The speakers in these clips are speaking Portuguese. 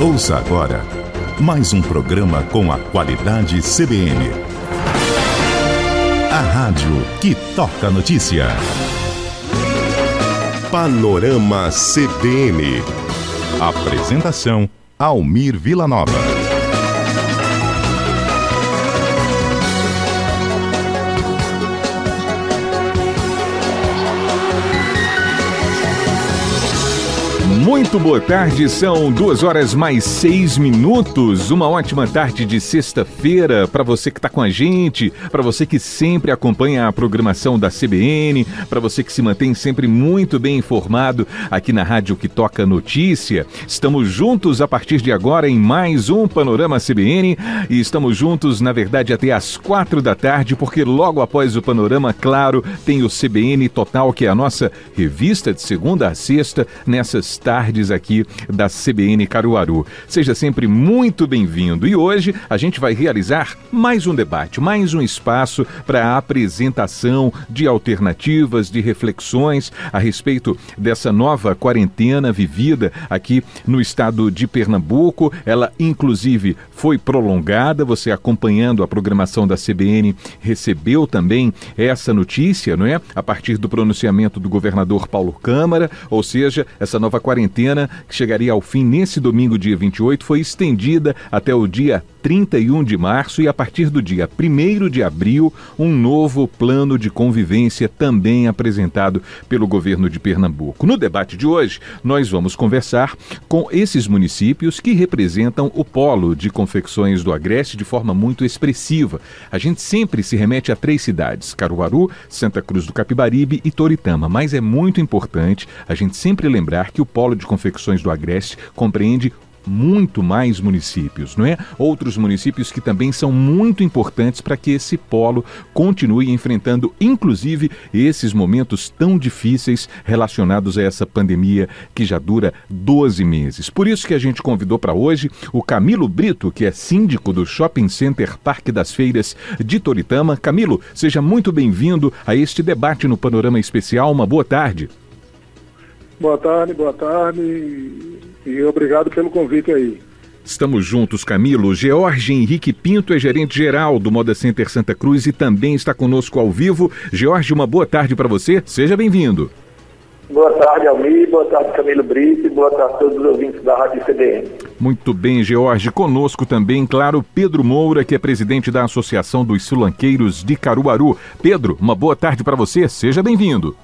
Ouça agora mais um programa com a qualidade CBN. A rádio que toca notícia. Panorama CBN. Apresentação: Almir Vilanova. Muito boa tarde, são duas horas mais seis minutos. Uma ótima tarde de sexta-feira para você que está com a gente, para você que sempre acompanha a programação da CBN, para você que se mantém sempre muito bem informado aqui na Rádio que Toca Notícia. Estamos juntos a partir de agora em mais um Panorama CBN e estamos juntos, na verdade, até às quatro da tarde, porque logo após o Panorama, claro, tem o CBN Total, que é a nossa revista de segunda a sexta, nessas tardes tardes aqui da CBN Caruaru. Seja sempre muito bem-vindo. E hoje a gente vai realizar mais um debate, mais um espaço para a apresentação de alternativas, de reflexões a respeito dessa nova quarentena vivida aqui no estado de Pernambuco. Ela, inclusive, foi prolongada. Você acompanhando a programação da CBN recebeu também essa notícia, não é? A partir do pronunciamento do governador Paulo Câmara, ou seja, essa nova quarentena quarentena, que chegaria ao fim nesse domingo, dia 28, foi estendida até o dia 31 de março e a partir do dia 1 de abril, um novo plano de convivência também apresentado pelo governo de Pernambuco. No debate de hoje, nós vamos conversar com esses municípios que representam o polo de confecções do Agreste de forma muito expressiva. A gente sempre se remete a três cidades: Caruaru, Santa Cruz do Capibaribe e Toritama, mas é muito importante a gente sempre lembrar que o polo de confecções do Agreste compreende muito mais municípios, não é? Outros municípios que também são muito importantes para que esse polo continue enfrentando, inclusive, esses momentos tão difíceis relacionados a essa pandemia que já dura 12 meses. Por isso que a gente convidou para hoje o Camilo Brito, que é síndico do Shopping Center Parque das Feiras de Toritama. Camilo, seja muito bem-vindo a este debate no Panorama Especial. Uma boa tarde. Boa tarde, boa tarde e obrigado pelo convite aí. Estamos juntos, Camilo. George Henrique Pinto é gerente geral do Moda Center Santa Cruz e também está conosco ao vivo. George, uma boa tarde para você. Seja bem-vindo. Boa tarde, Almir. Boa tarde, Camilo Brito. Boa tarde a todos os ouvintes da Rádio CBN. Muito bem, George. Conosco também, claro, Pedro Moura, que é presidente da Associação dos Sulanqueiros de Caruaru. Pedro, uma boa tarde para você. Seja bem-vindo.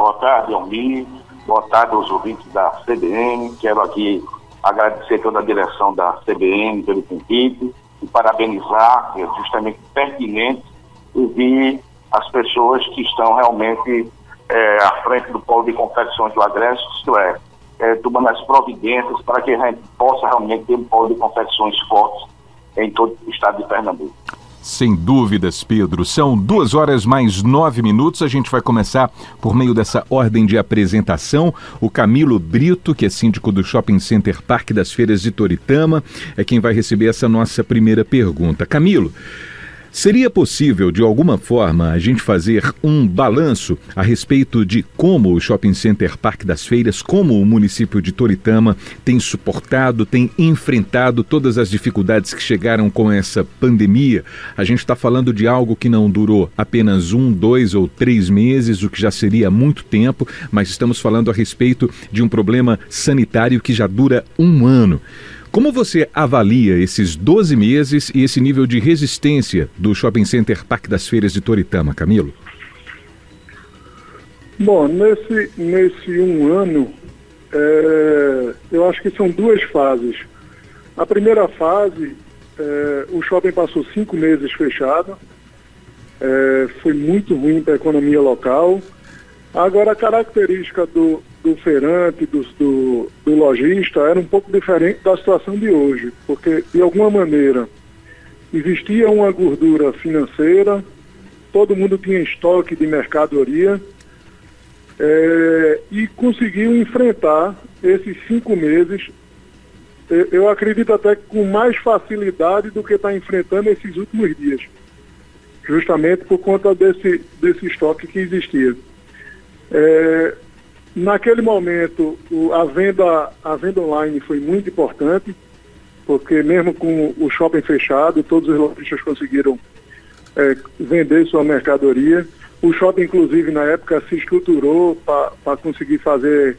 Boa tarde, Almir. Boa tarde aos ouvintes da CBN. Quero aqui agradecer toda a direção da CBN pelo convite e parabenizar, é justamente pertinente ouvir as pessoas que estão realmente é, à frente do polo de confecções do Agreste, isto é, é, tomando as providências para que a gente possa realmente ter um polo de confecções fortes em todo o estado de Pernambuco. Sem dúvidas, Pedro. São duas horas mais nove minutos. A gente vai começar por meio dessa ordem de apresentação. O Camilo Brito, que é síndico do Shopping Center Parque das Feiras de Toritama, é quem vai receber essa nossa primeira pergunta. Camilo, Seria possível, de alguma forma, a gente fazer um balanço a respeito de como o Shopping Center Parque das Feiras, como o município de Toritama tem suportado, tem enfrentado todas as dificuldades que chegaram com essa pandemia? A gente está falando de algo que não durou apenas um, dois ou três meses, o que já seria muito tempo, mas estamos falando a respeito de um problema sanitário que já dura um ano. Como você avalia esses 12 meses e esse nível de resistência do Shopping Center Parque das Feiras de Toritama, Camilo? Bom, nesse, nesse um ano, é, eu acho que são duas fases. A primeira fase, é, o shopping passou cinco meses fechado, é, foi muito ruim para a economia local. Agora, a característica do, do feirante, do, do, do lojista, era um pouco diferente da situação de hoje, porque, de alguma maneira, existia uma gordura financeira, todo mundo tinha estoque de mercadoria é, e conseguiu enfrentar esses cinco meses, eu acredito até que com mais facilidade do que está enfrentando esses últimos dias, justamente por conta desse, desse estoque que existia. É, naquele momento o, a, venda, a venda online foi muito importante, porque mesmo com o shopping fechado, todos os lojistas conseguiram é, vender sua mercadoria. O shopping, inclusive, na época se estruturou para conseguir fazer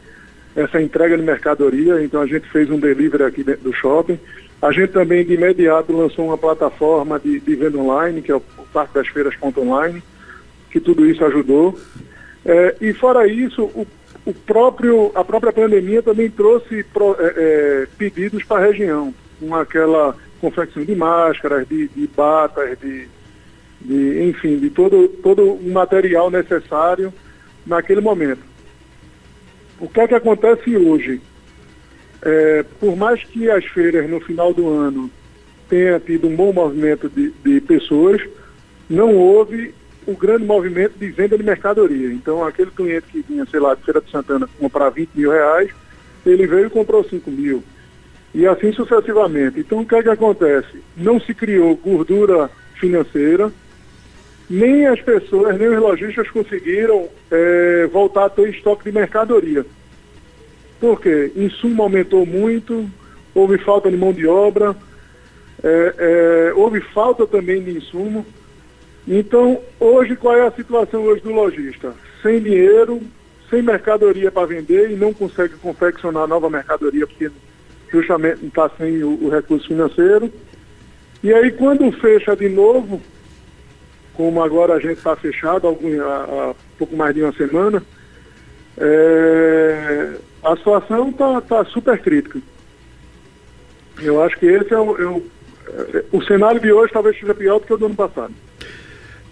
essa entrega de mercadoria, então a gente fez um delivery aqui dentro do shopping. A gente também, de imediato, lançou uma plataforma de, de venda online, que é o Parque das Feiras Online, que tudo isso ajudou. É, e fora isso, o, o, próprio, a própria pandemia também trouxe pro, é, é, pedidos para a região, com aquela confecção de máscaras, de, de batas, de, de, enfim, de todo, todo o material necessário naquele momento. O que é que acontece hoje? É, por mais que as feiras no final do ano tenha tido um bom movimento de, de pessoas, não houve o grande movimento de venda de mercadoria. Então, aquele cliente que vinha, sei lá, de Feira de Santana comprar 20 mil reais, ele veio e comprou 5 mil. E assim sucessivamente. Então, o que é que acontece? Não se criou gordura financeira, nem as pessoas, nem os lojistas conseguiram é, voltar a ter estoque de mercadoria. Por quê? Insumo aumentou muito, houve falta de mão de obra, é, é, houve falta também de insumo. Então, hoje, qual é a situação hoje do lojista? Sem dinheiro, sem mercadoria para vender e não consegue confeccionar nova mercadoria porque justamente está sem o, o recurso financeiro. E aí, quando fecha de novo, como agora a gente está fechado há, pouco mais de uma semana, é, a situação está tá super crítica. Eu acho que esse é o, é é, o cenário de hoje talvez seja pior do que o do ano passado.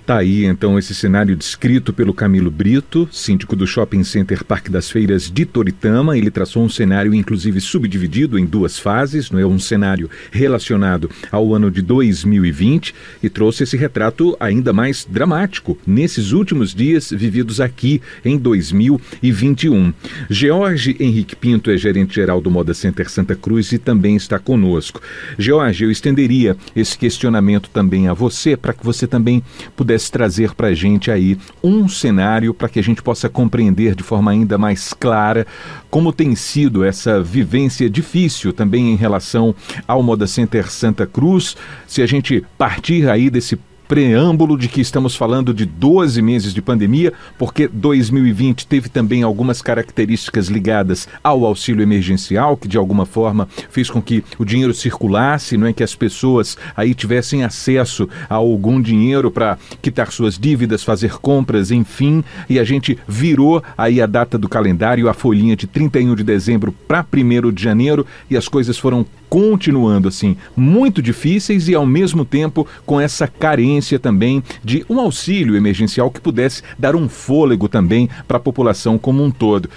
Tá aí então esse cenário descrito pelo Camilo Brito, síndico do Shopping Center Parque das Feiras de Toritama. Ele traçou um cenário, inclusive, subdividido em duas fases, não é? Um cenário relacionado ao ano de 2020 e trouxe esse retrato ainda mais dramático nesses últimos dias vividos aqui em 2021. George Henrique Pinto é gerente-geral do Moda Center Santa Cruz e também está conosco. George, eu estenderia esse questionamento também a você, para que você também pudesse pudesse trazer para a gente aí um cenário para que a gente possa compreender de forma ainda mais clara como tem sido essa vivência difícil também em relação ao Moda Center Santa Cruz. Se a gente partir aí desse preâmbulo de que estamos falando de 12 meses de pandemia, porque 2020 teve também algumas características ligadas ao auxílio emergencial, que de alguma forma fez com que o dinheiro circulasse, não é? Que as pessoas aí tivessem acesso a algum dinheiro para quitar suas dívidas, fazer compras, enfim, e a gente virou aí a data do calendário, a folhinha de 31 de dezembro para 1 de janeiro, e as coisas foram continuando assim, muito difíceis e ao mesmo tempo com essa carência também de um auxílio emergencial que pudesse dar um fôlego também para a população como um todo.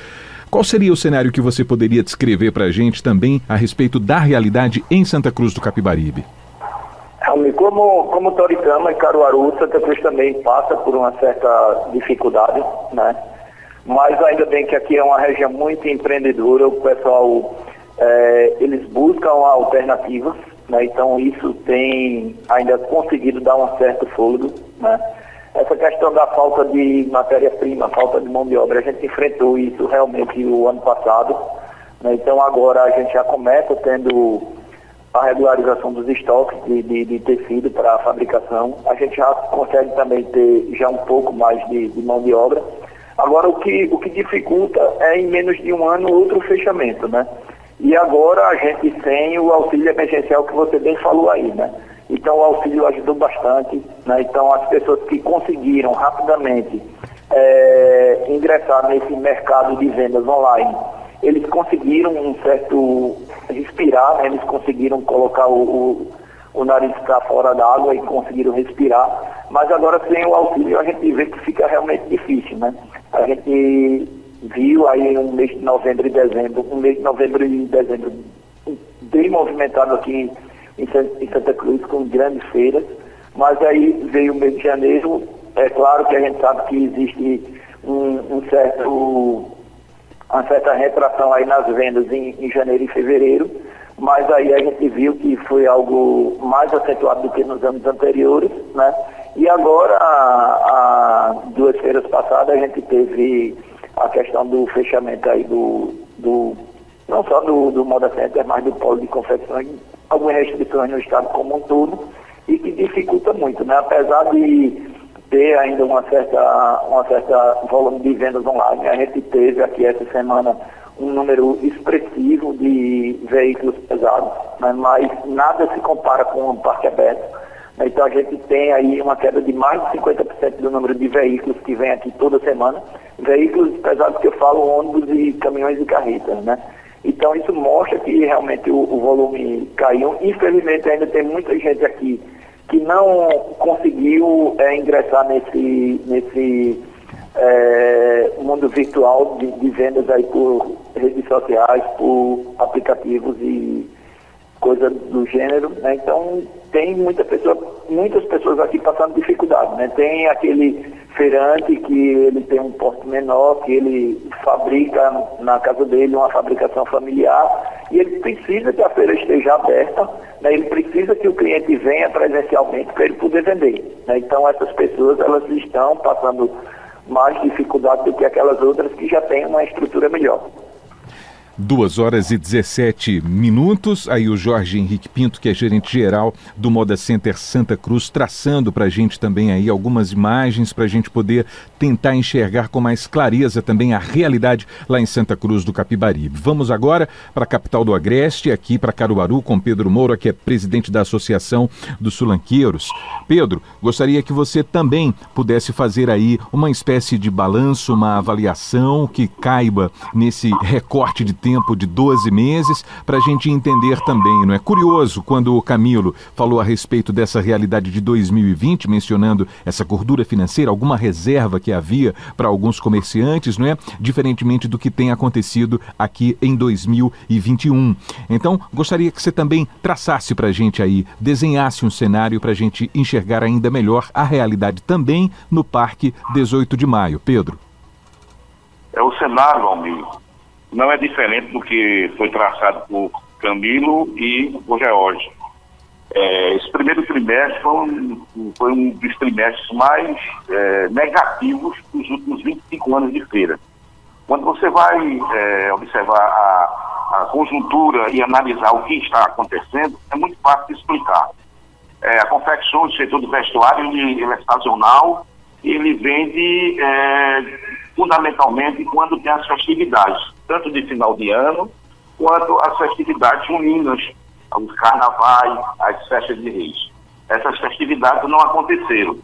Qual seria o cenário que você poderia descrever para a gente também a respeito da realidade em Santa Cruz do Capibaribe? Como, como Toritama e Caruaru, Santa Cruz também passa por uma certa dificuldade, né? Mas ainda bem que aqui é uma região muito empreendedora, o pessoal é, eles buscam alternativas, né? então isso tem ainda conseguido dar um certo fôlego. Né? Essa questão da falta de matéria-prima, falta de mão de obra, a gente enfrentou isso realmente o ano passado. Né? Então agora a gente já começa tendo a regularização dos estoques de, de, de tecido para a fabricação. A gente já consegue também ter já um pouco mais de, de mão de obra. Agora o que, o que dificulta é em menos de um ano outro fechamento, né? E agora a gente tem o auxílio emergencial que você bem falou aí, né? Então o auxílio ajudou bastante, né? Então as pessoas que conseguiram rapidamente é, ingressar nesse mercado de vendas online, eles conseguiram um certo respirar, né? eles conseguiram colocar o, o, o nariz para fora d'água e conseguiram respirar, mas agora sem o auxílio a gente vê que fica realmente difícil, né? A gente viu aí um mês de novembro e dezembro, um mês de novembro e dezembro bem movimentado aqui em, Santa Cruz, com grandes feiras, mas aí veio o mês de janeiro, é claro que a gente sabe que existe um, um certo, uma certa retração aí nas vendas em, em janeiro e fevereiro, mas aí a gente viu que foi algo mais acentuado do que nos anos anteriores, né? E agora, há duas feiras passadas, a gente teve a questão do fechamento aí do, do não só do, do Moda Center, mas do polo de confecções, algumas restrições no estado como um todo, e que dificulta muito, né? Apesar de ter ainda uma certa, uma certa volume de vendas online, a gente teve aqui essa semana um número expressivo de veículos pesados, né? mas nada se compara com o parque aberto. Então a gente tem aí uma queda de mais de 50% do número de veículos que vem aqui toda semana. Veículos pesados que eu falo, ônibus e caminhões e carretas, né? Então isso mostra que realmente o, o volume caiu. Infelizmente ainda tem muita gente aqui que não conseguiu é, ingressar nesse, nesse é, mundo virtual de, de, vendas aí por redes sociais, por aplicativos e coisas do gênero. Né? Então tem muita pessoa, muitas pessoas aqui passando dificuldade. Né? Tem aquele feirante que ele tem um porte menor, que ele fabrica na casa dele uma fabricação familiar e ele precisa que a feira esteja aberta, né? ele precisa que o cliente venha presencialmente para ele poder vender. Né? Então essas pessoas elas estão passando mais dificuldade do que aquelas outras que já têm uma estrutura melhor. Duas horas e 17 minutos. Aí o Jorge Henrique Pinto, que é gerente geral do Moda Center Santa Cruz, traçando para a gente também aí algumas imagens para a gente poder tentar enxergar com mais clareza também a realidade lá em Santa Cruz do Capibaribe. Vamos agora para a capital do Agreste, aqui para Caruaru, com Pedro Moura, que é presidente da Associação dos Sulanqueiros. Pedro, gostaria que você também pudesse fazer aí uma espécie de balanço, uma avaliação que caiba nesse recorte de tempo de 12 meses para a gente entender também, não é? Curioso quando o Camilo falou a respeito dessa realidade de 2020, mencionando essa gordura financeira, alguma reserva que havia para alguns comerciantes, não é? Diferentemente do que tem acontecido aqui em 2021. Então, gostaria que você também traçasse para a gente aí, desenhasse um cenário para a gente enxergar ainda melhor a realidade também no Parque 18 de Maio. Pedro. É o cenário, Almir, não é diferente do que foi traçado por Camilo e por George. É, esse primeiro trimestre foi um, foi um dos trimestres mais é, negativos dos últimos 25 anos de feira. Quando você vai é, observar a, a, conjuntura e analisar o que está acontecendo, é muito fácil de explicar. É, a confecção do setor do vestuário ele, ele é sazonal ele vende é, fundamentalmente quando tem as festividades tanto de final de ano, quanto as festividades juninas, os carnavais, as festas de reis. Essas festividades não aconteceram,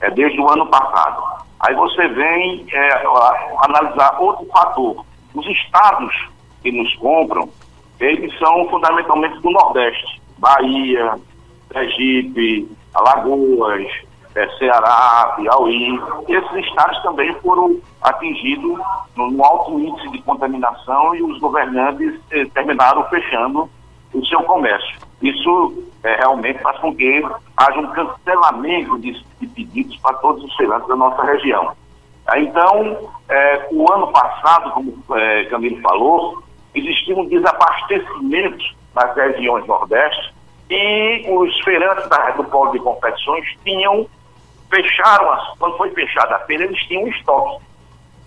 é desde o ano passado. Aí você vem é, analisar outro fator. Os estados que nos compram, eles são fundamentalmente do Nordeste. Bahia, Sergipe, Alagoas, é, Ceará, Piauí. Esses estados também foram atingidos no alto índice de contaminação e os governantes eh, terminaram fechando o seu comércio. Isso eh, realmente faz com que haja um cancelamento de, de pedidos para todos os feirantes da nossa região. Então, eh, o ano passado, como eh, Camilo falou, existia um desabastecimento nas regiões nordeste e os feirantes da, do polo de competições tinham fecharam, as, quando foi fechada a feira, eles tinham estoque.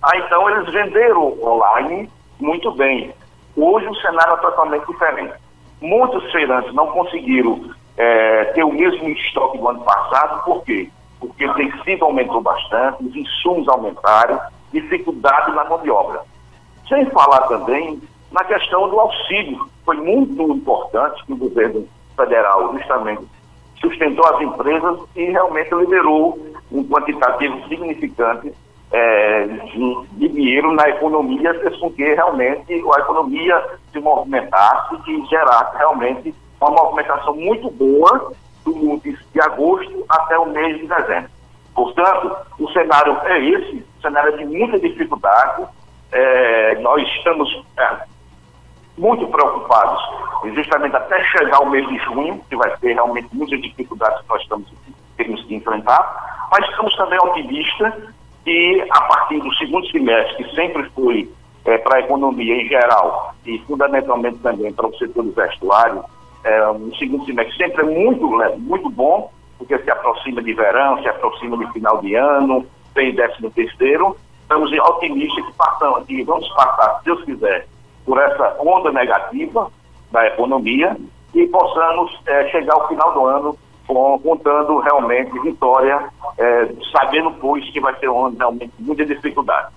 Ah, então eles venderam online muito bem. Hoje o cenário é totalmente diferente. Muitos feirantes não conseguiram é, ter o mesmo estoque do ano passado, por quê? Porque o tecido aumentou bastante, os insumos aumentaram, dificuldade na mão de obra. Sem falar também na questão do auxílio. Foi muito importante que o governo federal justamente sustentou as empresas e realmente liberou um quantitativo significante é, de, dinheiro na economia, fez com que realmente a economia se movimentasse e gerasse realmente uma movimentação muito boa do, de, de agosto até o mês de dezembro. Portanto, o cenário é esse, o cenário é de muita dificuldade. É, nós estamos é, muito preocupados, justamente até chegar o mês de junho, que vai ter realmente muitas dificuldades que nós estamos temos que enfrentar, mas estamos também otimistas que a partir do segundo semestre, que sempre foi é, para a economia em geral e fundamentalmente também para o setor do vestuário, é, um segundo semestre sempre é muito, muito bom, porque se aproxima de verão, se aproxima de final de ano, tem décimo terceiro, estamos otimistas que, passamos, que vamos passar, se Deus quiser, por essa onda negativa da economia e possamos é, chegar ao final do ano com, contando realmente vitória, é, sabendo, pois, que vai ser um ano realmente muita dificuldade.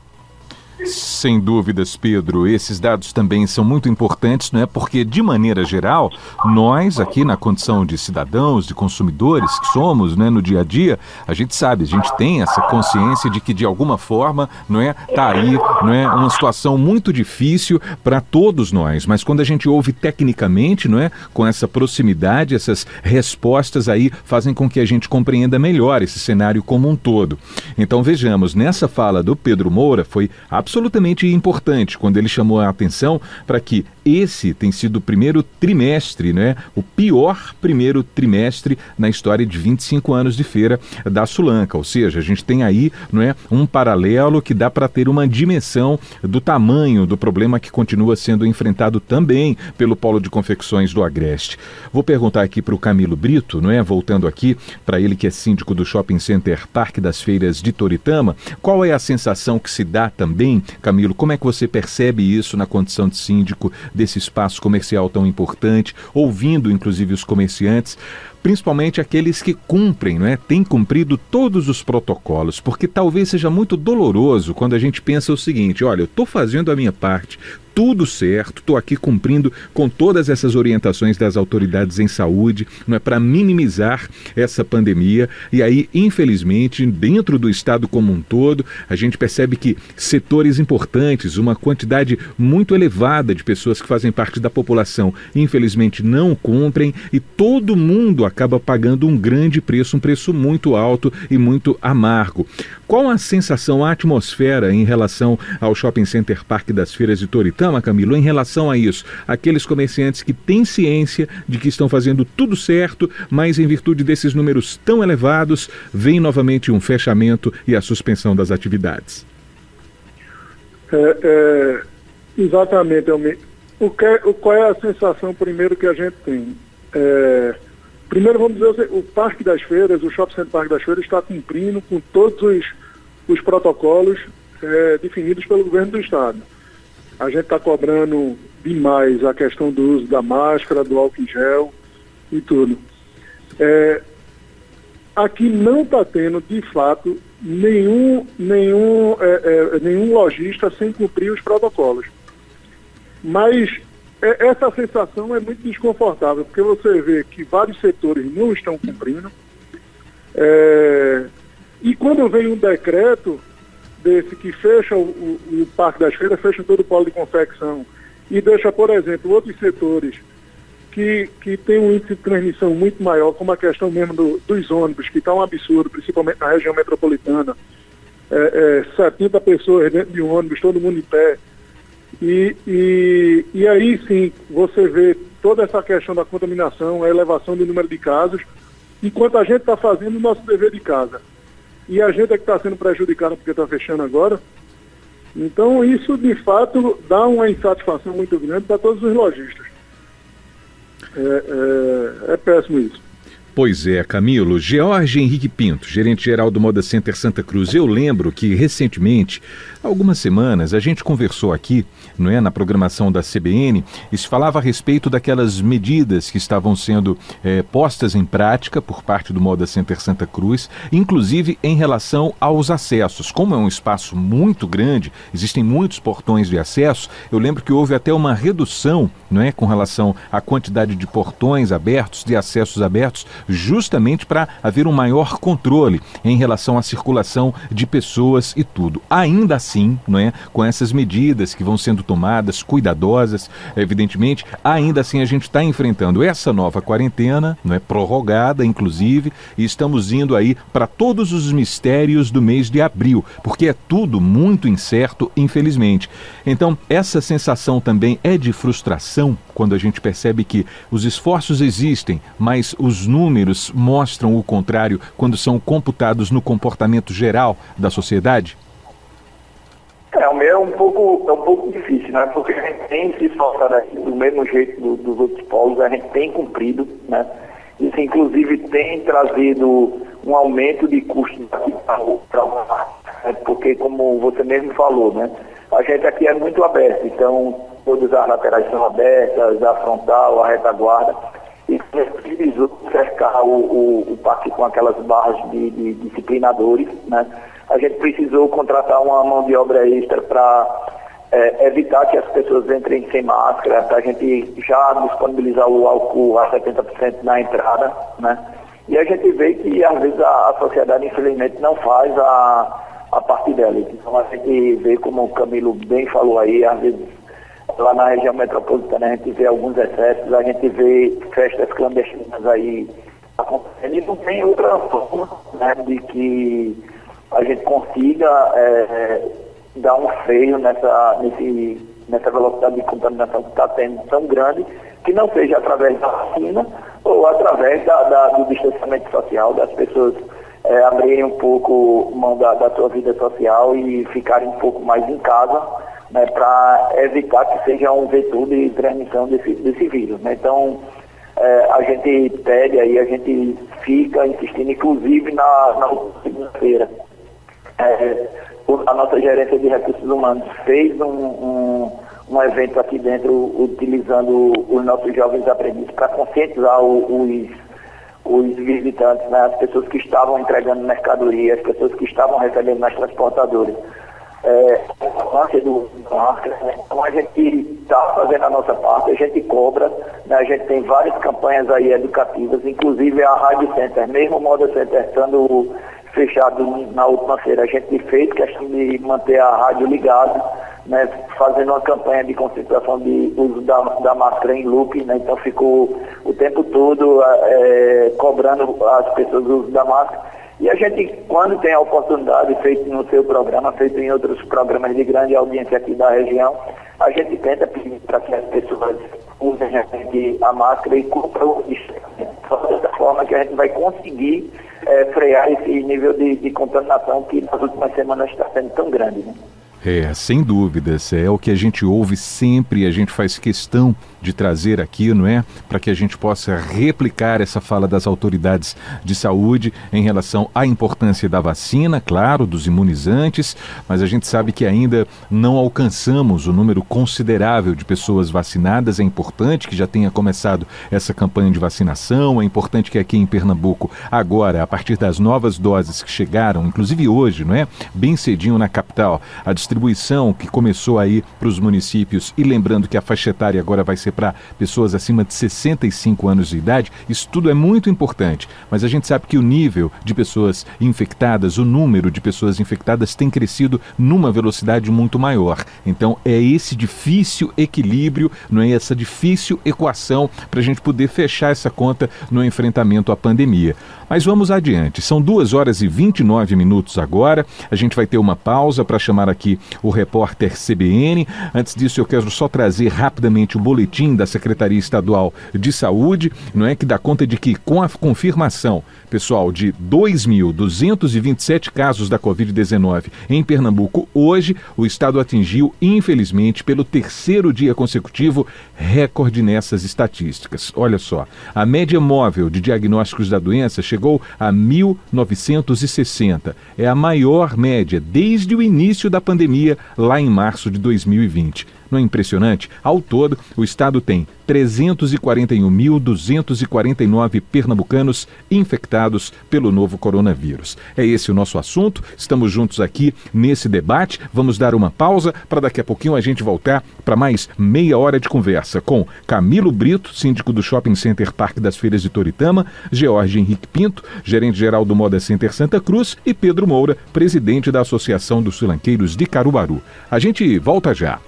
Sem dúvidas, Pedro. Esses dados também são muito importantes, não é? Porque, de maneira geral, nós aqui na condição de cidadãos, de consumidores que somos, né, no dia a dia, a gente sabe, a gente tem essa consciência de que, de alguma forma, não é, tá aí, não é, uma situação muito difícil para todos nós. Mas quando a gente ouve tecnicamente, não é, com essa proximidade, essas respostas aí fazem com que a gente compreenda melhor esse cenário como um todo. Então, vejamos, nessa fala do Pedro Moura foi absolutamente absolutamente importante quando ele chamou a atenção para que esse tem sido o primeiro trimestre, né? o pior primeiro trimestre na história de 25 anos de feira da Sulanca. Ou seja, a gente tem aí não é, um paralelo que dá para ter uma dimensão do tamanho do problema que continua sendo enfrentado também pelo Polo de Confecções do Agreste. Vou perguntar aqui para o Camilo Brito, não é? voltando aqui para ele que é síndico do Shopping Center Parque das Feiras de Toritama, qual é a sensação que se dá também Camilo, como é que você percebe isso na condição de síndico desse espaço comercial tão importante, ouvindo inclusive os comerciantes? Principalmente aqueles que cumprem, não é? Têm cumprido todos os protocolos, porque talvez seja muito doloroso quando a gente pensa o seguinte: olha, eu estou fazendo a minha parte, tudo certo, estou aqui cumprindo com todas essas orientações das autoridades em saúde, não é para minimizar essa pandemia. E aí, infelizmente, dentro do estado como um todo, a gente percebe que setores importantes, uma quantidade muito elevada de pessoas que fazem parte da população, infelizmente não cumprem e todo mundo acaba pagando um grande preço, um preço muito alto e muito amargo. Qual a sensação, a atmosfera em relação ao Shopping Center Parque das Feiras de Toritama? Camilo, em relação a isso? Aqueles comerciantes que têm ciência de que estão fazendo tudo certo, mas em virtude desses números tão elevados, vem novamente um fechamento e a suspensão das atividades. É, é, exatamente, o que, o, qual é a sensação primeiro que a gente tem? É, primeiro vamos dizer, o Parque das Feiras, o Shopping Center Parque das Feiras está cumprindo com todos os, os protocolos é, definidos pelo governo do Estado a gente está cobrando demais a questão do uso da máscara, do álcool em gel e tudo. É, aqui não está tendo, de fato, nenhum, nenhum, é, é, nenhum lojista sem cumprir os protocolos. Mas é, essa sensação é muito desconfortável, porque você vê que vários setores não estão cumprindo. É, e quando vem um decreto, desse que fecha o, o, o Parque das Feiras, fecha todo o polo de confecção e deixa, por exemplo, outros setores que, que tem um índice de transmissão muito maior, como a questão mesmo do, dos ônibus, que está um absurdo, principalmente na região metropolitana. É, é, 70 pessoas dentro de um ônibus, todo mundo em pé. E, e, e aí sim, você vê toda essa questão da contaminação, a elevação do número de casos, enquanto a gente está fazendo o nosso dever de casa e a gente é que está sendo prejudicada porque está fechando agora. Então isso de fato dá uma insatisfação muito grande para todos os lojistas. É, é, é péssimo isso. Pois é, Camilo. George Henrique Pinto, gerente-geral do Moda Center Santa Cruz. Eu lembro que recentemente, há algumas semanas, a gente conversou aqui, não é, na programação da CBN, e se falava a respeito daquelas medidas que estavam sendo é, postas em prática por parte do Moda Center Santa Cruz, inclusive em relação aos acessos. Como é um espaço muito grande, existem muitos portões de acesso, eu lembro que houve até uma redução, não é, com relação à quantidade de portões abertos, de acessos abertos, justamente para haver um maior controle em relação à circulação de pessoas e tudo. Ainda assim, não é, com essas medidas que vão sendo tomadas, cuidadosas, evidentemente, ainda assim a gente está enfrentando essa nova quarentena, não é prorrogada, inclusive, e estamos indo aí para todos os mistérios do mês de abril, porque é tudo muito incerto, infelizmente. Então, essa sensação também é de frustração quando a gente percebe que os esforços existem, mas os números mostram o contrário quando são computados no comportamento geral da sociedade? É, o meu é um pouco, é um pouco difícil, né? Porque a gente tem se esforçado aqui do mesmo jeito do, dos outros polos, a gente tem cumprido, né? Isso, inclusive, tem trazido um aumento de custos para o né? porque, como você mesmo falou, né? a gente aqui é muito aberto, então todas as laterais são abertas, a frontal, a retaguarda, e precisou cercar o, o, o parque com aquelas barras de, de disciplinadores, né? A gente precisou contratar uma mão de obra extra para é, evitar que as pessoas entrem sem máscara, para a gente já disponibilizar o álcool a 70% na entrada, né? E a gente vê que às vezes a, a sociedade infelizmente não faz a, a parte dela. Então a gente vê como o Camilo bem falou aí, às vezes lá na região metropolitana a gente vê alguns excessos, a gente vê festas clandestinas aí acontecendo e não tem outra forma né, de que a gente consiga é, dar um freio nessa, nesse, nessa velocidade de contaminação que está tendo tão grande, que não seja através da vacina ou através da, da, do distanciamento social, das pessoas é, abrirem um pouco mão da, da sua vida social e ficarem um pouco mais em casa, né, para evitar que seja um vetor de transmissão desse, desse vírus. Né? Então, é, a gente pede aí, a gente fica insistindo, inclusive na, na segunda-feira. É, a nossa gerência de recursos humanos fez um, um, um evento aqui dentro utilizando os nossos jovens aprendizes para conscientizar os, os visitantes, né, as pessoas que estavam entregando mercadoria, as pessoas que estavam recebendo nas transportadoras. É, do máscara, né? Então a gente está fazendo a nossa parte, a gente cobra, né? a gente tem várias campanhas aí educativas, inclusive a Rádio Center, mesmo o Moda Center estando fechado na última feira. A gente fez questão de manter a rádio ligada, né, fazendo uma campanha de concentração de uso da, da máscara em loop, né, então ficou o tempo todo é, cobrando as pessoas o uso da máscara. E a gente, quando tem a oportunidade, feito no seu programa, feito em outros programas de grande audiência aqui da região, a gente tenta pedir para que as pessoas usem a máscara e cumpram isso. Só dessa forma que a gente vai conseguir é, frear esse nível de, de, contaminação que nas últimas semanas está sendo tão grande. Né? É, sem dúvidas, é o que a gente ouve sempre, a gente faz questão de trazer aqui, não é? Para que a gente possa replicar essa fala das autoridades de saúde em relação à importância da vacina, claro, dos imunizantes, mas a gente sabe que ainda não alcançamos o número considerável de pessoas vacinadas. É importante que já tenha começado essa campanha de vacinação, é importante que aqui em Pernambuco, agora, a partir das novas doses que chegaram, inclusive hoje, não é? Bem cedinho na capital, a distribuição que começou aí para os municípios, e lembrando que a faixa etária agora vai ser para pessoas acima de 65 anos de idade, isso tudo é muito importante. Mas a gente sabe que o nível de pessoas infectadas, o número de pessoas infectadas tem crescido numa velocidade muito maior. Então é esse difícil equilíbrio, não é essa difícil equação para a gente poder fechar essa conta no enfrentamento à pandemia. Mas vamos adiante. São 2 horas e 29 minutos agora. A gente vai ter uma pausa para chamar aqui o repórter CBN. Antes disso, eu quero só trazer rapidamente o boletim da Secretaria Estadual de Saúde, não é que dá conta de que com a confirmação, pessoal, de 2.227 casos da COVID-19 em Pernambuco, hoje o estado atingiu, infelizmente, pelo terceiro dia consecutivo, recorde nessas estatísticas. Olha só, a média móvel de diagnósticos da doença chegou chegou a 1.960. É a maior média desde o início da pandemia, lá em março de 2020. Não é impressionante? Ao todo, o estado tem 341.249 pernambucanos infectados pelo novo coronavírus. É esse o nosso assunto. Estamos juntos aqui nesse debate. Vamos dar uma pausa para daqui a pouquinho a gente voltar para mais meia hora de conversa com Camilo Brito, síndico do Shopping Center Parque das Feiras de Toritama, George Henrique Pinto, gerente-geral do Moda Center Santa Cruz e Pedro Moura, presidente da Associação dos Sulanqueiros de Caruaru. A gente volta já.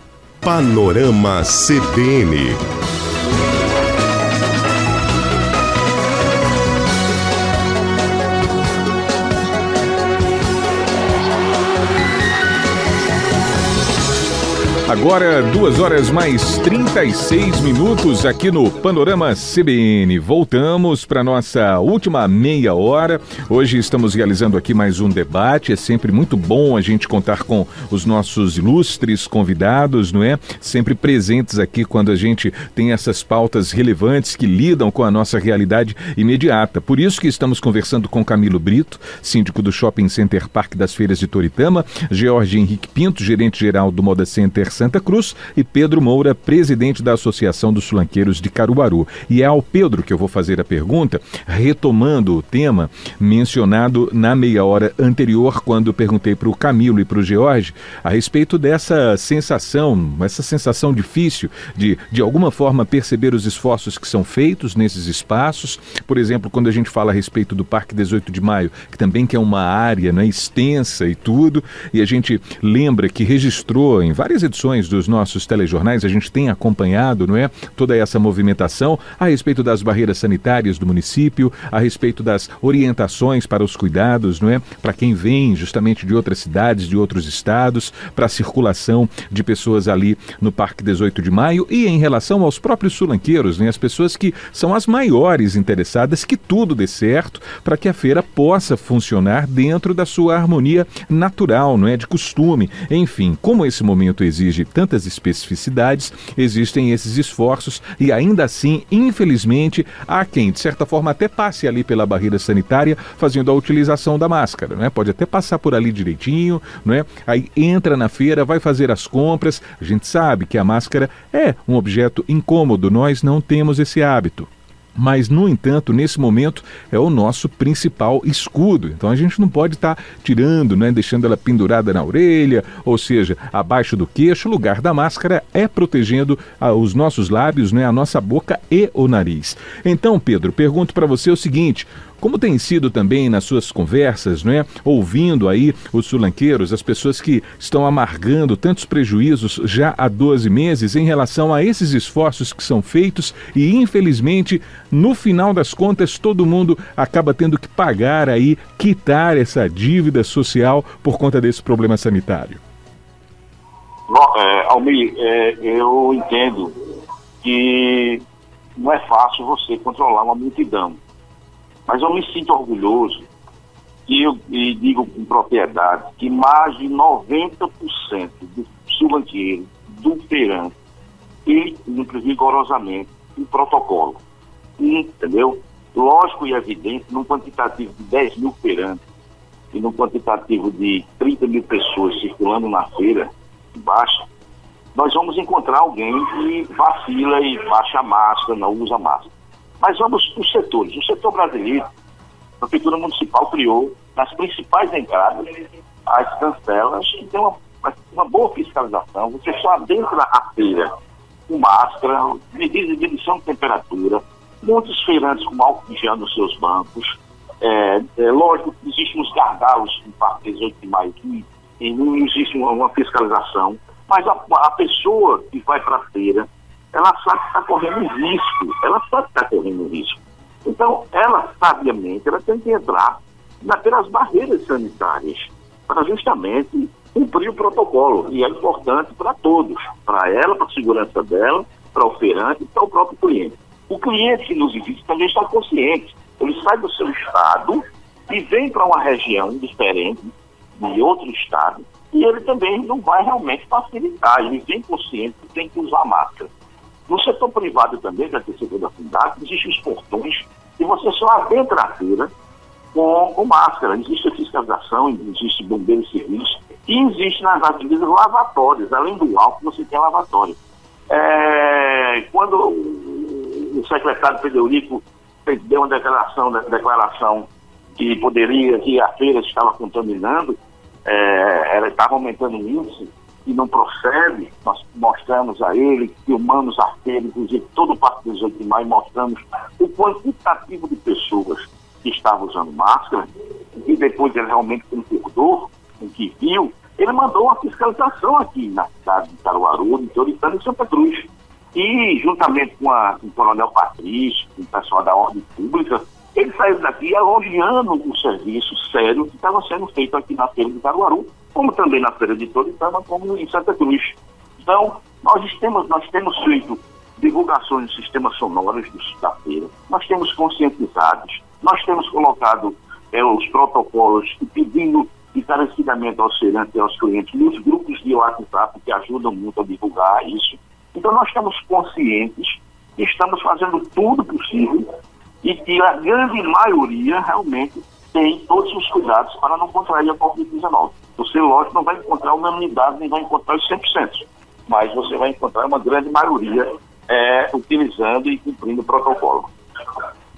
Panorama CBN. Agora, duas horas mais 36 minutos aqui no Panorama CBN. Voltamos para nossa última meia hora. Hoje estamos realizando aqui mais um debate. É sempre muito bom a gente contar com os nossos ilustres convidados, não é? Sempre presentes aqui quando a gente tem essas pautas relevantes que lidam com a nossa realidade imediata. Por isso que estamos conversando com Camilo Brito, síndico do Shopping Center Parque das Feiras de Toritama, George Henrique Pinto, gerente geral do Moda Center Santa Cruz, e Pedro Moura, presidente da Associação dos Sulanqueiros de Caruaru. E é ao Pedro que eu vou fazer a pergunta, retomando o tema mencionado na meia hora anterior, quando perguntei para o Camilo e para o George a respeito dessa sensação, essa sensação difícil de, de alguma forma, perceber os esforços que são feitos nesses espaços. Por exemplo, quando a gente fala a respeito do Parque 18 de Maio, que também que é uma área né, extensa e tudo, e a gente lembra que registrou em várias edições dos nossos telejornais, a gente tem acompanhado, não é? Toda essa movimentação a respeito das barreiras sanitárias do município, a respeito das orientações para os cuidados, não é? Para quem vem justamente de outras cidades, de outros estados, para a circulação de pessoas ali no Parque 18 de Maio e em relação aos próprios sulanqueiros, né? As pessoas que são as maiores interessadas que tudo dê certo para que a feira possa funcionar dentro da sua harmonia natural, não é? De costume. Enfim, como esse momento exige de tantas especificidades, existem esses esforços e ainda assim, infelizmente, há quem, de certa forma, até passe ali pela barreira sanitária fazendo a utilização da máscara, né? Pode até passar por ali direitinho, né? Aí entra na feira, vai fazer as compras. A gente sabe que a máscara é um objeto incômodo, nós não temos esse hábito mas, no entanto, nesse momento é o nosso principal escudo. Então a gente não pode estar tá tirando, né, deixando ela pendurada na orelha, ou seja, abaixo do queixo. O lugar da máscara é protegendo ah, os nossos lábios, né, a nossa boca e o nariz. Então, Pedro, pergunto para você o seguinte: como tem sido também nas suas conversas, não é? Ouvindo aí os sulanqueiros, as pessoas que estão amargando tantos prejuízos já há 12 meses em relação a esses esforços que são feitos e infelizmente, no final das contas, todo mundo acaba tendo que pagar aí, quitar essa dívida social por conta desse problema sanitário. É, Almir, é, eu entendo que não é fácil você controlar uma multidão. Mas eu me sinto orgulhoso e, eu, e digo com propriedade que mais de 90% do subanqueiro, do feirante, ele cumpre rigorosamente o protocolo. Entendeu? Lógico e evidente, num quantitativo de 10 mil feirantes e num quantitativo de 30 mil pessoas circulando na feira, baixa, nós vamos encontrar alguém que vacila e baixa a máscara, não usa máscara. Mas vamos para os setores. O setor brasileiro, a Prefeitura Municipal criou nas principais entradas as cancelas que tem uma, uma boa fiscalização. Você só adentra a feira com máscara, medidas de medição de temperatura, muitos feirantes com álcool gel nos seus bancos. É, é, lógico que existem os gargalos no Parque 18 de Maio que não existe uma, uma fiscalização, mas a, a pessoa que vai para a feira ela sabe que está correndo risco, ela sabe que está correndo risco. Então, ela, sabiamente, ela tem que entrar naquelas barreiras sanitárias para justamente cumprir o protocolo. E é importante para todos, para ela, para a segurança dela, para o oferante e para o próprio cliente. O cliente que nos visita também está consciente. Ele sai do seu estado e vem para uma região diferente, de outro estado, e ele também não vai realmente facilitar. Ele vem consciente que tem que usar máscara. No setor privado também, já que setor da FINDAC, existem os portões e você só adentra a feira com, com máscara. Existe fiscalização, existe bombeiros civis e existe nas avenidas lavatórios. Além do álcool, você tem lavatório. É, quando o secretário Federico deu uma declaração, declaração que poderia, que a feira estava contaminando, é, ela estava aumentando o índice, que não procede, nós mostramos a ele, filmamos a feira, inclusive todo o 18 de Maio, mostramos o quantitativo de pessoas que estavam usando máscara, e depois ele realmente concordou com o que viu, ele mandou uma fiscalização aqui na cidade de Caruaru, de Teoritano e Santa Cruz. E, juntamente com, a, com o Coronel Patrício, com o pessoal da Ordem Pública, ele saiu daqui elogiando o serviço sério que estava sendo feito aqui na feira de Caruaru, como também na feira de Toritama, como em Santa Cruz. Então, nós temos, nós temos feito divulgações de sistemas sonoros da feira, nós temos conscientizados, nós temos colocado é, os protocolos e pedindo encarecidamente aos feirantes e aos clientes nos grupos de WhatsApp que ajudam muito a divulgar isso. Então nós estamos conscientes que estamos fazendo tudo possível e que a grande maioria realmente tem todos os cuidados para não contrair a Covid-19. Você, lógico, não vai encontrar unanimidade, nem vai encontrar os 100%, mas você vai encontrar uma grande maioria é, utilizando e cumprindo o protocolo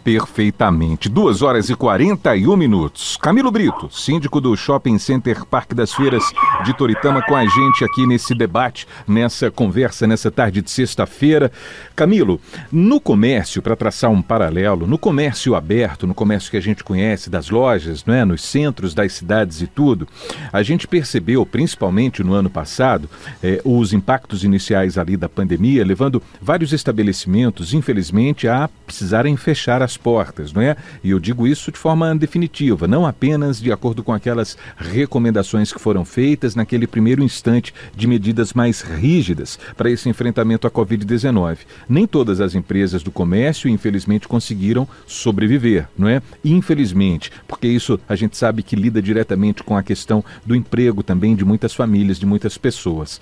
perfeitamente. 2 horas e 41 minutos. Camilo Brito, síndico do Shopping Center Parque das Feiras de Toritama, com a gente aqui nesse debate, nessa conversa, nessa tarde de sexta-feira. Camilo, no comércio, para traçar um paralelo, no comércio aberto, no comércio que a gente conhece, das lojas, não é? nos centros das cidades e tudo, a gente percebeu, principalmente no ano passado, eh, os impactos iniciais ali da pandemia, levando vários estabelecimentos, infelizmente, a precisarem fechar as portas, não é? E eu digo isso de forma definitiva, não apenas de acordo com aquelas recomendações que foram feitas naquele primeiro instante de medidas mais rígidas para esse enfrentamento à Covid-19. Nem todas as empresas do comércio, infelizmente, conseguiram sobreviver, não é? Infelizmente, porque isso a gente sabe que lida diretamente com a questão do emprego também de muitas famílias, de muitas pessoas.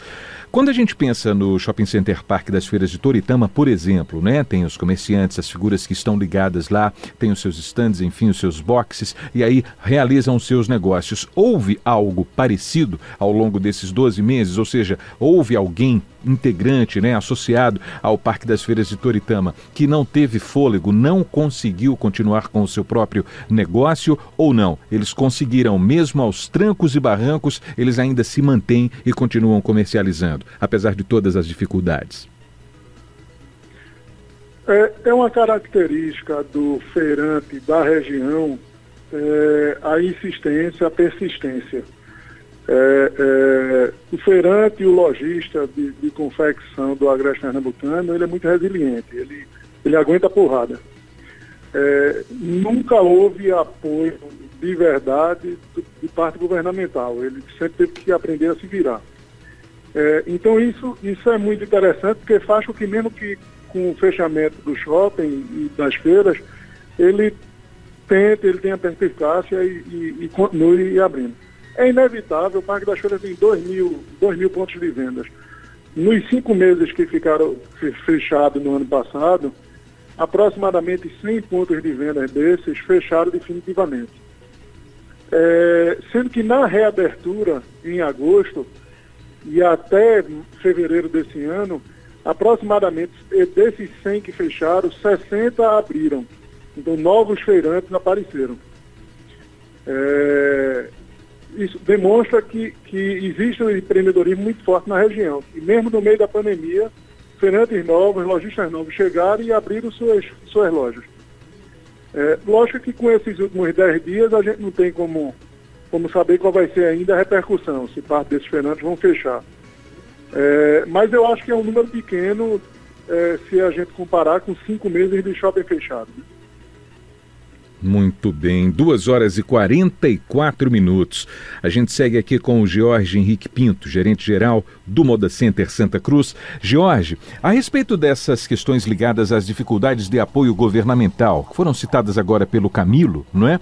Quando a gente pensa no Shopping Center Park das Feiras de Toritama, por exemplo, né, tem os comerciantes, as figuras que estão ligadas lá, tem os seus stands, enfim, os seus boxes, e aí realizam os seus negócios. Houve algo parecido ao longo desses 12 meses? Ou seja, houve alguém integrante, né, associado ao Parque das Feiras de Toritama, que não teve fôlego, não conseguiu continuar com o seu próprio negócio ou não? Eles conseguiram, mesmo aos trancos e barrancos, eles ainda se mantêm e continuam comercializando, apesar de todas as dificuldades. É, é uma característica do feirante da região é, a insistência, a persistência. É, é, o feirante e o lojista de, de, confecção do agreste pernambucano, ele é muito resiliente, ele, ele aguenta a porrada. É, nunca houve apoio de verdade de parte governamental, ele sempre teve que aprender a se virar. É, então isso, isso é muito interessante, porque faz com que mesmo que com o fechamento do shopping e das feiras, ele tente, ele tenha perspicácia e, e, e continue abrindo. É inevitável, o Parque das Feiras tem 2 mil, 2 mil pontos de vendas. Nos cinco meses que ficaram fechados no ano passado, aproximadamente 100 pontos de vendas desses fecharam definitivamente. É, sendo que na reabertura, em agosto, e até fevereiro desse ano, aproximadamente desses 100 que fecharam, 60 abriram. Então, novos feirantes apareceram. É, isso demonstra que, que existe um empreendedorismo muito forte na região. E mesmo no meio da pandemia, feirantes novos, lojistas novos chegaram e abriram suas, suas lojas. É, lógico que com esses últimos 10 dias a gente não tem como, como saber qual vai ser ainda a repercussão, se parte desses feirantes vão fechar. É, mas eu acho que é um número pequeno é, se a gente comparar com cinco meses de shopping fechado. Né? Muito bem, 2 horas e 44 minutos. A gente segue aqui com o Jorge Henrique Pinto, gerente geral do Moda Center Santa Cruz. Jorge, a respeito dessas questões ligadas às dificuldades de apoio governamental, que foram citadas agora pelo Camilo, não é?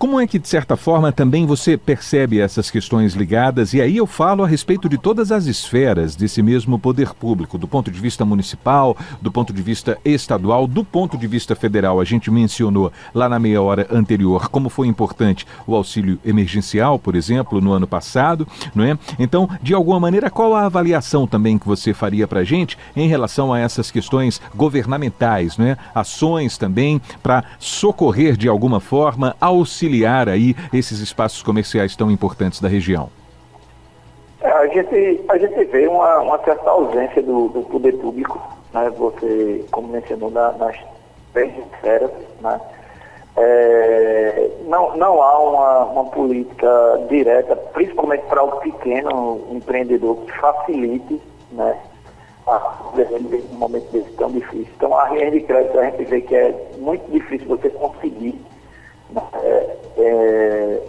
Como é que, de certa forma, também você percebe essas questões ligadas? E aí eu falo a respeito de todas as esferas desse mesmo poder público, do ponto de vista municipal, do ponto de vista estadual, do ponto de vista federal. A gente mencionou lá na meia hora anterior como foi importante o auxílio emergencial, por exemplo, no ano passado, não é? Então, de alguma maneira, qual a avaliação também que você faria para a gente em relação a essas questões governamentais, não é? Ações também para socorrer de alguma forma, auxiliar auxiliar aí esses espaços comerciais tão importantes da região? É, a, gente, a gente vê uma, uma certa ausência do, do, poder público, né? Você, como mencionou, na, nas três esferas, né? É, não, não há uma, uma política direta, principalmente para o pequeno empreendedor, que facilite né, a um momento desse tão difícil. Então, a rede de crédito a gente vê que é muito difícil você conseguir é, é,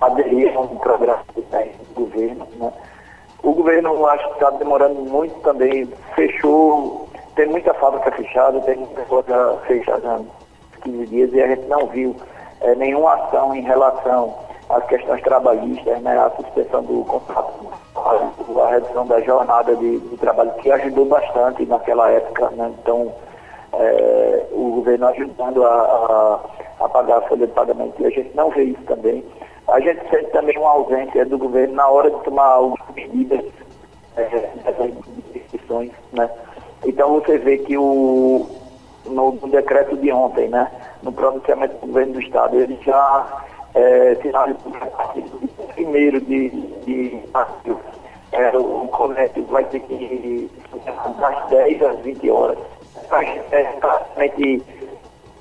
aderir um programa do governo. Né? O governo acho que está demorando muito também, fechou, tem muita fábrica fechada, tem muita coisa fechada há 15 dias e a gente não viu é, nenhuma ação em relação às questões trabalhistas, né, a suspensão do contrato, a, redução da jornada de, de, trabalho, que ajudou bastante naquela época, né, então é, o governo ajudando a, a, a, pagar a folha de pagamento e a gente não vê isso também. A gente sente também uma ausência do governo na hora de tomar algumas medidas é, né? Então você vê que o, no, no, decreto de ontem, né, no pronunciamento do governo do Estado, ele já é, sinalizou partir do primeiro de, de março, é, o comércio vai ter que das 10 às 20 horas. Praticamente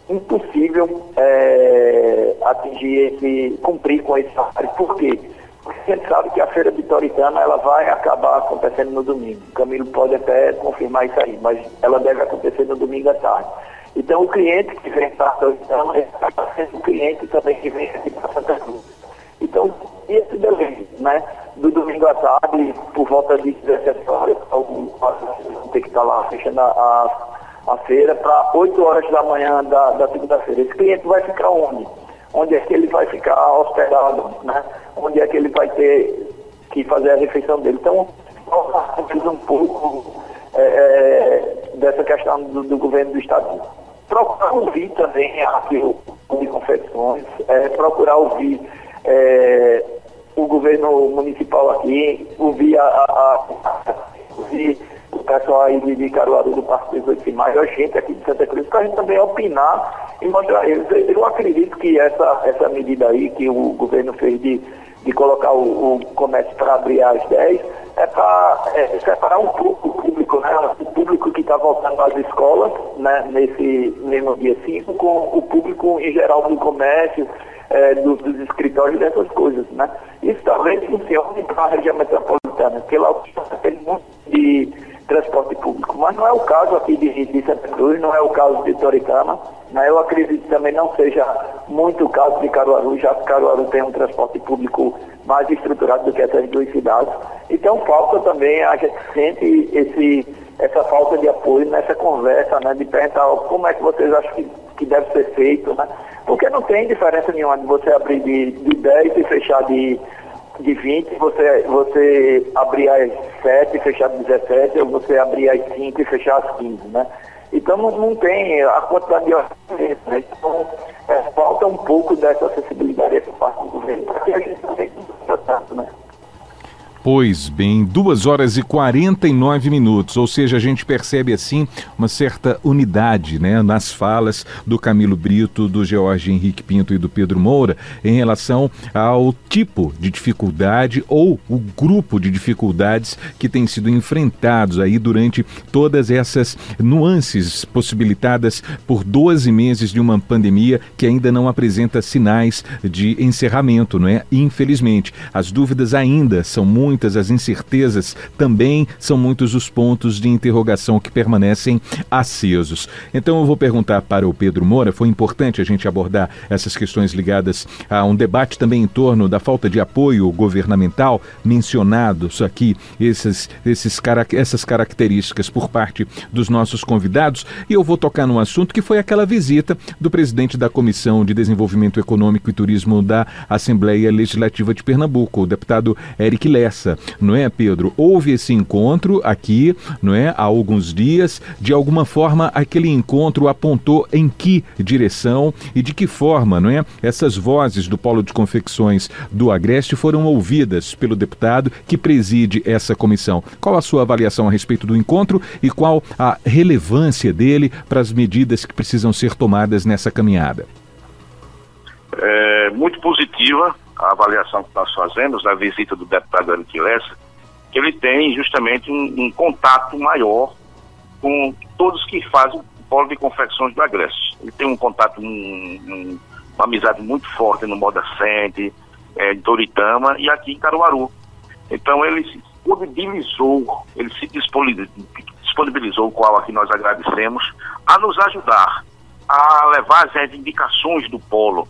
impossível é, atingir esse, cumprir com esse salário. Por quê? Porque a gente sabe que a feira de Toritana ela vai acabar acontecendo no domingo. O Camilo pode até confirmar isso aí, mas ela deve acontecer no domingo à tarde. Então o cliente que vem para Toritana está sendo o cliente também que vem aqui para Santa Cruz. Então, esse delay, né? Do domingo à tarde, por volta de 17 horas, algum tem que estar lá fechando a, a a feira para 8 horas da manhã da, da segunda-feira. Esse cliente vai ficar onde? Onde é que ele vai ficar hospedado, né? Onde é que ele vai ter que fazer a refeição dele. Então, nós um pouco é, é, dessa questão do, do, governo do Estado. Procurar ouvir também aqui de confecções, é, procurar ouvir é, o governo municipal aqui, ouvir a, a, a ouvir o pessoal aí de Caruaru do Parque 18 de Maio, a gente aqui de Santa Cruz, para a gente também opinar e mostrar eles. Eu acredito que essa, essa medida aí que o governo fez de, de colocar o, o comércio para abrir às 10 é para é, separar um pouco o público, né? O público que está voltando às escolas, né? Nesse mesmo dia 5, com o público em geral do comércio, é, dos, dos escritórios dessas coisas, né? Isso talvez funcione para a região metropolitana, porque lá tem muito de transporte público. Mas não é o caso aqui de, de Santa Cruz, não é o caso de Toricama. Né? Eu acredito também não seja muito o caso de Caruaru, já que Caruaru tem um transporte público mais estruturado do que essas duas cidades. Então falta também, a gente sente esse, essa falta de apoio nessa conversa, né? de perguntar como é que vocês acham que, que deve ser feito, né? Porque não tem diferença nenhuma de você abrir de, de 10 e fechar de de 20, você, você abrir às 7 e fechar às 17, ou você abrir às 5 e fechar às 15, né? Então não, não tem a quantidade de orçamento, né? Então é, falta um pouco dessa acessibilidade por parte do governo, porque a gente não tem tanto, né? Pois bem, 2 horas e 49 minutos, ou seja, a gente percebe assim uma certa unidade né, nas falas do Camilo Brito, do George Henrique Pinto e do Pedro Moura em relação ao tipo de dificuldade ou o grupo de dificuldades que tem sido enfrentados aí durante todas essas nuances possibilitadas por 12 meses de uma pandemia que ainda não apresenta sinais de encerramento, não é? Infelizmente, as dúvidas ainda são muito muitas as incertezas, também são muitos os pontos de interrogação que permanecem acesos. Então eu vou perguntar para o Pedro Moura, foi importante a gente abordar essas questões ligadas a um debate também em torno da falta de apoio governamental, mencionados aqui esses, esses, essas características por parte dos nossos convidados, e eu vou tocar num assunto que foi aquela visita do presidente da Comissão de Desenvolvimento Econômico e Turismo da Assembleia Legislativa de Pernambuco, o deputado Eric Lessa não é, Pedro? Houve esse encontro aqui, não é, há alguns dias. De alguma forma, aquele encontro apontou em que direção e de que forma, não é? Essas vozes do Polo de Confecções do Agreste foram ouvidas pelo deputado que preside essa comissão. Qual a sua avaliação a respeito do encontro e qual a relevância dele para as medidas que precisam ser tomadas nessa caminhada? É muito positiva a avaliação que nós fazemos na visita do deputado Eric Lessa, que ele tem justamente um, um, contato maior com todos que fazem o polo de confecções do Agreste. Ele tem um contato, um, um, uma amizade muito forte no Modacente, é, em Toritama e aqui em Caruaru. Então ele se disponibilizou, ele se disponibilizou, o qual aqui nós agradecemos, a nos ajudar a levar as reivindicações do polo,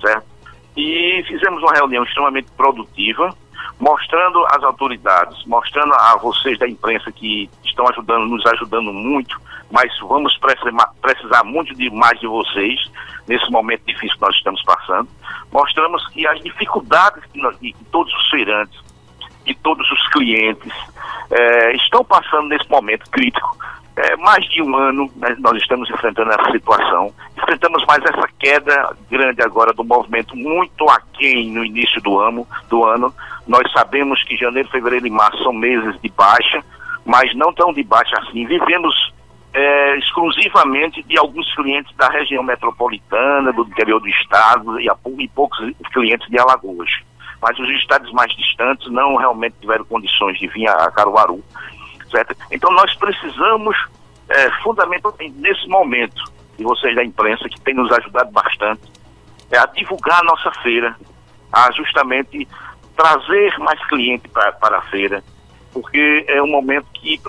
certo? E fizemos uma reunião extremamente produtiva, mostrando às autoridades, mostrando a vocês da imprensa que estão ajudando, nos ajudando muito, mas vamos precisar muito de mais de vocês nesse momento difícil que nós estamos passando. Mostramos que as dificuldades que, nós, que todos os feirantes, que todos os clientes eh, estão passando nesse momento crítico. É, mais de um ano né, nós estamos enfrentando essa situação. Enfrentamos mais essa queda grande agora do movimento, muito aquém no início do ano, do ano. Nós sabemos que janeiro, fevereiro e março são meses de baixa, mas não tão de baixa assim. Vivemos é, exclusivamente de alguns clientes da região metropolitana, do interior do estado e, a, e poucos clientes de Alagoas. Mas os estados mais distantes não realmente tiveram condições de vir a Caruaru. Então nós precisamos, é, fundamentalmente nesse momento, e vocês da imprensa que tem nos ajudado bastante, é a divulgar a nossa feira, a justamente trazer mais clientes para a feira, porque é um momento que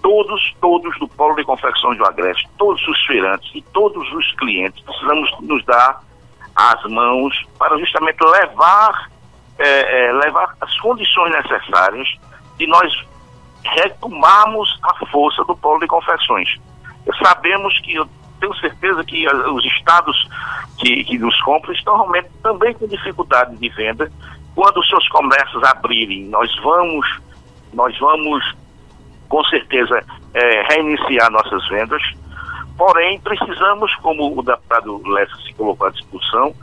todos, todos do Polo de Confecções do Agreste, todos os feirantes e todos os clientes precisamos nos dar as mãos para justamente levar, é, é, levar as condições necessárias de nós retomarmos a força do Polo de Confecções. Sabemos que, eu tenho certeza que os estados que, que nos compram estão realmente também com dificuldade de venda. Quando os seus comércios abrirem, nós vamos, nós vamos com certeza, é, reiniciar nossas vendas. Porém, precisamos, como o deputado Lessa se colocou à discussão,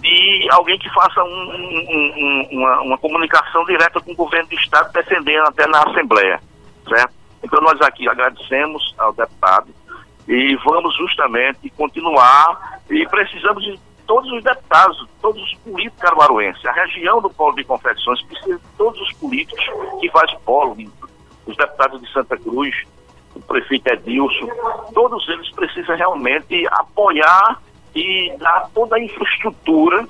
de alguém que faça um, um, um, uma, uma, comunicação direta com o governo do Estado, defendendo até na Assembleia, certo? Então, nós aqui agradecemos ao deputado e vamos justamente continuar e precisamos de todos os deputados, todos os políticos caruaruenses. A região do polo de confecções precisa de todos os políticos que fazem polo, os deputados de Santa Cruz, o prefeito Edilson, todos eles precisam realmente apoiar e dar toda a infraestrutura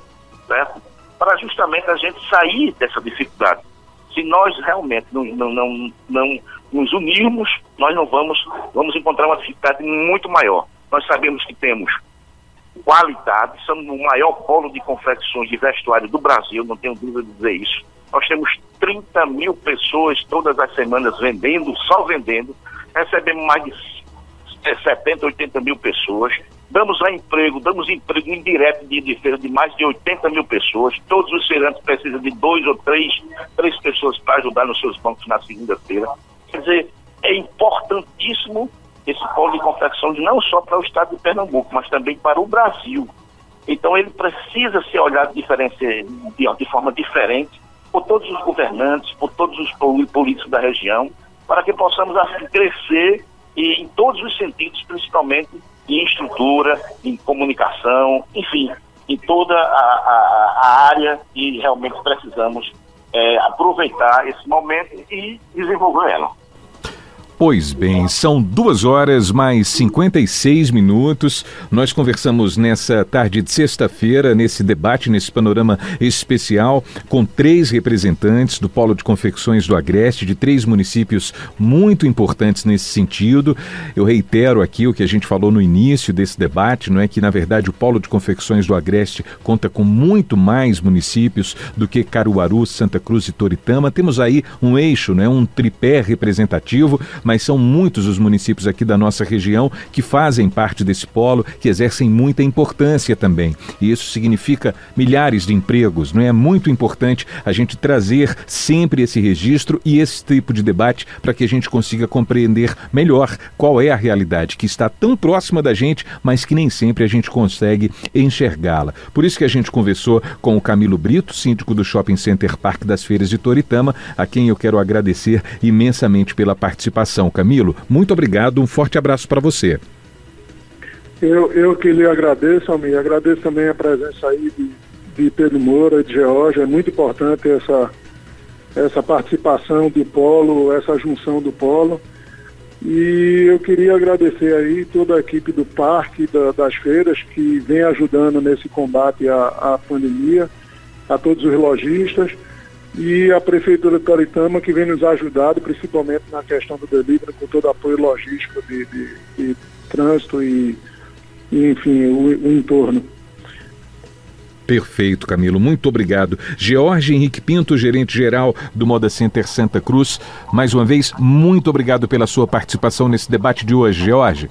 certo? para justamente a gente sair dessa dificuldade. Se nós realmente não, não, não, não nos unirmos, nós não vamos, vamos encontrar uma dificuldade muito maior. Nós sabemos que temos qualidade, somos o maior polo de confecções de vestuário do Brasil, não tenho dúvida de dizer isso. Nós temos 30 mil pessoas todas as semanas vendendo, só vendendo. Recebemos mais de 70, 80 mil pessoas. Damos emprego, damos emprego indireto de, de feira de mais de 80 mil pessoas. Todos os feirantes precisam de dois ou três, três pessoas para ajudar nos seus bancos na segunda-feira. Quer dizer, é importantíssimo esse polo de confecção não só para o estado de Pernambuco, mas também para o Brasil. Então ele precisa ser olhado de, de forma diferente por todos os governantes, por todos os políticos da região, para que possamos assim crescer e em todos os sentidos, principalmente em estrutura, em comunicação, enfim, em toda a, a, a área que realmente precisamos é, aproveitar esse momento e desenvolver ela. Pois bem, são duas horas mais 56 minutos. Nós conversamos nessa tarde de sexta-feira, nesse debate, nesse panorama especial, com três representantes do Polo de Confecções do Agreste, de três municípios muito importantes nesse sentido. Eu reitero aqui o que a gente falou no início desse debate, não é que, na verdade, o Polo de Confecções do Agreste conta com muito mais municípios do que Caruaru, Santa Cruz e Toritama. Temos aí um eixo, né, um tripé representativo, mas mas são muitos os municípios aqui da nossa região que fazem parte desse polo, que exercem muita importância também. E isso significa milhares de empregos, não é? Muito importante a gente trazer sempre esse registro e esse tipo de debate para que a gente consiga compreender melhor qual é a realidade que está tão próxima da gente, mas que nem sempre a gente consegue enxergá-la. Por isso que a gente conversou com o Camilo Brito, síndico do Shopping Center Parque das Feiras de Toritama, a quem eu quero agradecer imensamente pela participação Camilo, muito obrigado, um forte abraço para você. Eu, eu que lhe agradeço, Almir, agradeço também a presença aí de, de Pedro Moura, de Georgia, é muito importante essa, essa participação do polo, essa junção do polo. E eu queria agradecer aí toda a equipe do parque, da, das feiras, que vem ajudando nesse combate à, à pandemia, a todos os lojistas e a Prefeitura de Toritama que vem nos ajudado, principalmente na questão do delivery, com todo o apoio logístico de, de, de trânsito e, e, enfim, o, o, entorno. Perfeito, Camilo. Muito obrigado. George Henrique Pinto, gerente-geral do Moda Center Santa Cruz. Mais uma vez, muito obrigado pela sua participação nesse debate de hoje, George.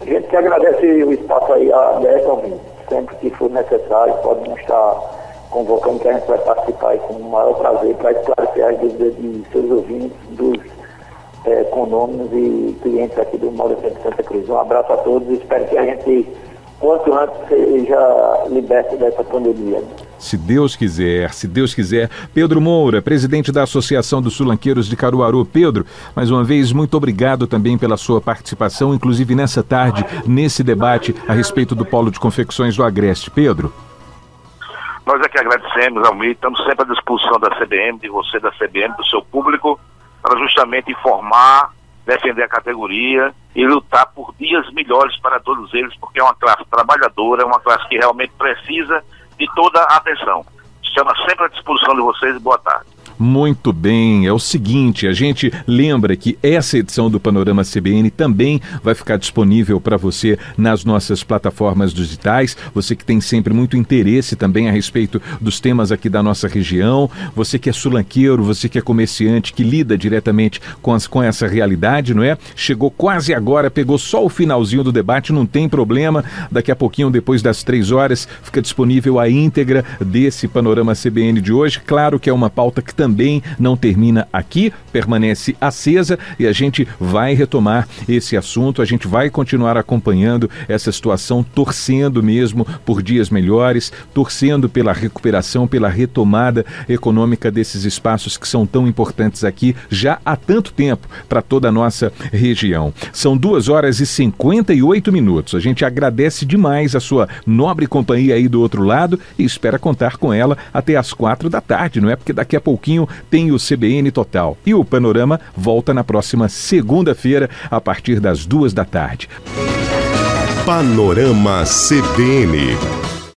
A gente que agradece o espaço aí aberto, sempre que for necessário, pode nos estar convocando que a gente vai participar com o maior prazer para esclarecer as dúvidas de seus ouvintes, dos é, condôminos e clientes aqui do Moda Center Santa Cruz. Um abraço a todos e espero que a gente quanto antes seja liberto dessa pandemia. Se Deus quiser, se Deus quiser. Pedro Moura, presidente da Associação dos Sulanqueiros de Caruaru. Pedro, mais uma vez, muito obrigado também pela sua participação, inclusive nessa tarde, nesse debate a respeito do Polo de Confecções do Agreste. Pedro. Nós é que agradecemos, Almir, estamos sempre à disposição da CBM, de você, da CBM, do seu público, para justamente informar defender a categoria e lutar por dias melhores para todos eles, porque é uma classe trabalhadora, é uma classe que realmente precisa de toda a atenção. Estamos sempre à disposição de vocês. Boa tarde. Muito bem, é o seguinte, a gente lembra que essa edição do Panorama CBN também vai ficar disponível para você nas nossas plataformas digitais. Você que tem sempre muito interesse também a respeito dos temas aqui da nossa região, você que é sulanqueiro, você que é comerciante, que lida diretamente com, as, com essa realidade, não é? Chegou quase agora, pegou só o finalzinho do debate, não tem problema. Daqui a pouquinho, depois das três horas, fica disponível a íntegra desse Panorama CBN de hoje. Claro que é uma pauta que também também não termina aqui, permanece acesa e a gente vai retomar esse assunto, a gente vai continuar acompanhando essa situação, torcendo mesmo por dias melhores, torcendo pela recuperação, pela retomada econômica desses espaços que são tão importantes aqui já há tanto tempo para toda a nossa região. São duas horas e 58 minutos. A gente agradece demais a sua nobre companhia aí do outro lado e espera contar com ela até as quatro da tarde, não é? Porque daqui a pouquinho pouquinho tem o CBN Total. E o Panorama volta na próxima segunda-feira, a partir das duas da tarde. Panorama CBN.